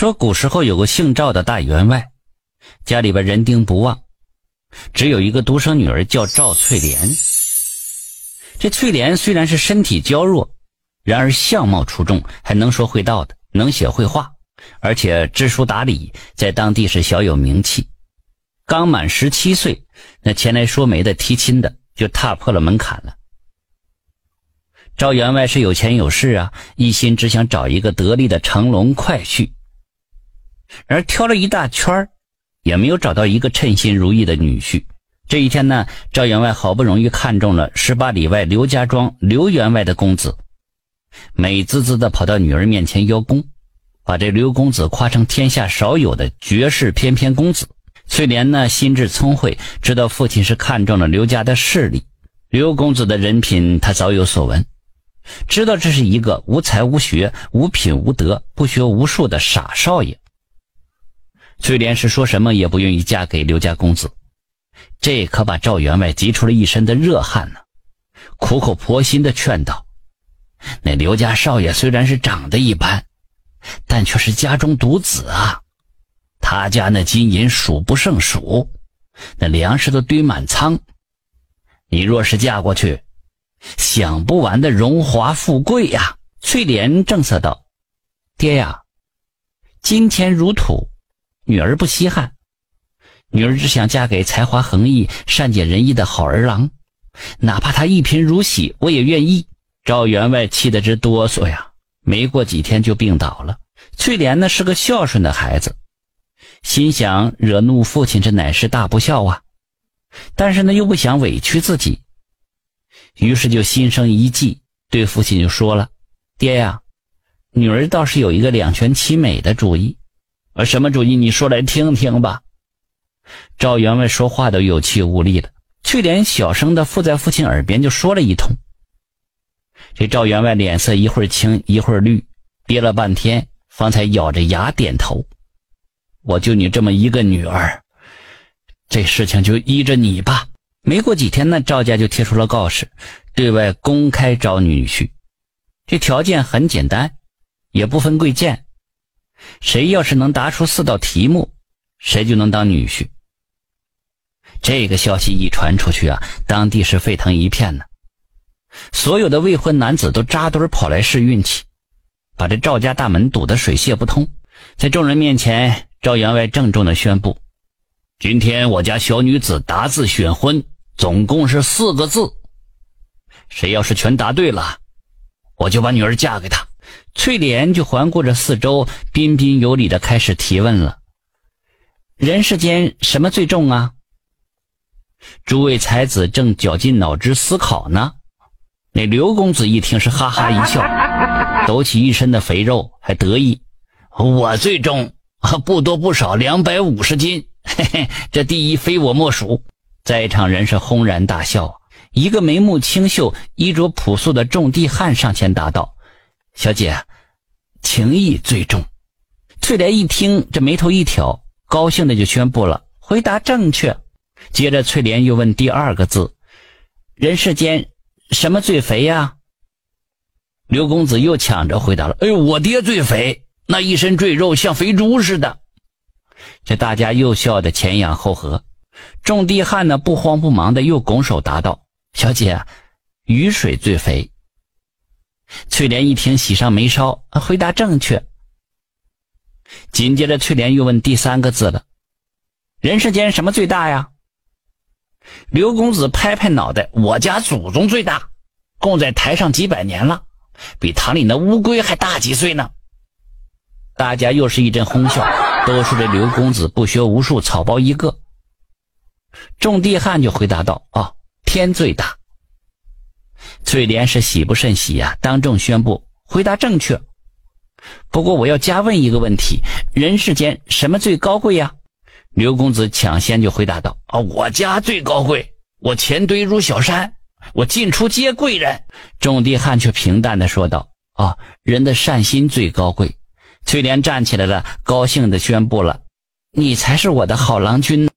说古时候有个姓赵的大员外，家里边人丁不旺，只有一个独生女儿叫赵翠莲。这翠莲虽然是身体娇弱，然而相貌出众，还能说会道的，能写会画，而且知书达理，在当地是小有名气。刚满十七岁，那前来说媒的提亲的就踏破了门槛了。赵员外是有钱有势啊，一心只想找一个得力的乘龙快婿。然而挑了一大圈也没有找到一个称心如意的女婿。这一天呢，赵员外好不容易看中了十八里外刘家庄刘员外的公子，美滋滋的跑到女儿面前邀功，把这刘公子夸成天下少有的绝世翩翩公子。翠莲呢，心智聪慧，知道父亲是看中了刘家的势力，刘公子的人品他早有所闻，知道这是一个无才无学、无品无德、不学无术的傻少爷。翠莲是说什么也不愿意嫁给刘家公子，这可把赵员外急出了一身的热汗呢。苦口婆心的劝道：“那刘家少爷虽然是长得一般，但却是家中独子啊。他家那金银数不胜数，那粮食都堆满仓。你若是嫁过去，享不完的荣华富贵呀。”翠莲正色道：“爹呀，金钱如土。”女儿不稀罕，女儿只想嫁给才华横溢、善解人意的好儿郎，哪怕他一贫如洗，我也愿意。赵员外气得直哆嗦呀，没过几天就病倒了。翠莲呢是个孝顺的孩子，心想惹怒父亲，这乃是大不孝啊。但是呢又不想委屈自己，于是就心生一计，对父亲就说了：“爹呀，女儿倒是有一个两全其美的主意。”什么主意？你说来听听吧。赵员外说话都有气无力的，翠莲小声的附在父亲耳边就说了一通。这赵员外脸色一会儿青一会儿绿，憋了半天，方才咬着牙点头：“我就你这么一个女儿，这事情就依着你吧。”没过几天呢，赵家就贴出了告示，对外公开招女婿。这条件很简单，也不分贵贱。谁要是能答出四道题目，谁就能当女婿。这个消息一传出去啊，当地是沸腾一片呢。所有的未婚男子都扎堆跑来试运气，把这赵家大门堵得水泄不通。在众人面前，赵员外郑重的宣布：“今天我家小女子答字选婚，总共是四个字。谁要是全答对了，我就把女儿嫁给他。”翠莲就环顾着四周，彬彬有礼的开始提问了：“人世间什么最重啊？”诸位才子正绞尽脑汁思考呢。那刘公子一听是哈哈一笑，抖起一身的肥肉，还得意：“我最重，不多不少，两百五十斤。嘿嘿，这第一非我莫属。”在场人是轰然大笑。一个眉目清秀、衣着朴素的种地汉上前答道。小姐，情义最重。翠莲一听，这眉头一挑，高兴的就宣布了：“回答正确。”接着，翠莲又问第二个字：“人世间什么最肥呀？”刘公子又抢着回答了：“哎呦，我爹最肥，那一身赘肉像肥猪似的。”这大家又笑得前仰后合。种地汉呢，不慌不忙的又拱手答道：“小姐，雨水最肥。”翠莲一听，喜上眉梢，回答正确。紧接着，翠莲又问第三个字了：“人世间什么最大呀？”刘公子拍拍脑袋：“我家祖宗最大，供在台上几百年了，比堂里那乌龟还大几岁呢。”大家又是一阵哄笑，都说这刘公子不学无术，草包一个。种地汉就回答道：“哦，天最大。”翠莲是喜不胜喜呀，当众宣布回答正确。不过我要加问一个问题：人世间什么最高贵呀？刘公子抢先就回答道：“啊，我家最高贵，我钱堆如小山，我进出皆贵人。”种地汉却平淡的说道：“啊，人的善心最高贵。”翠莲站起来了，高兴的宣布了：“你才是我的好郎君。”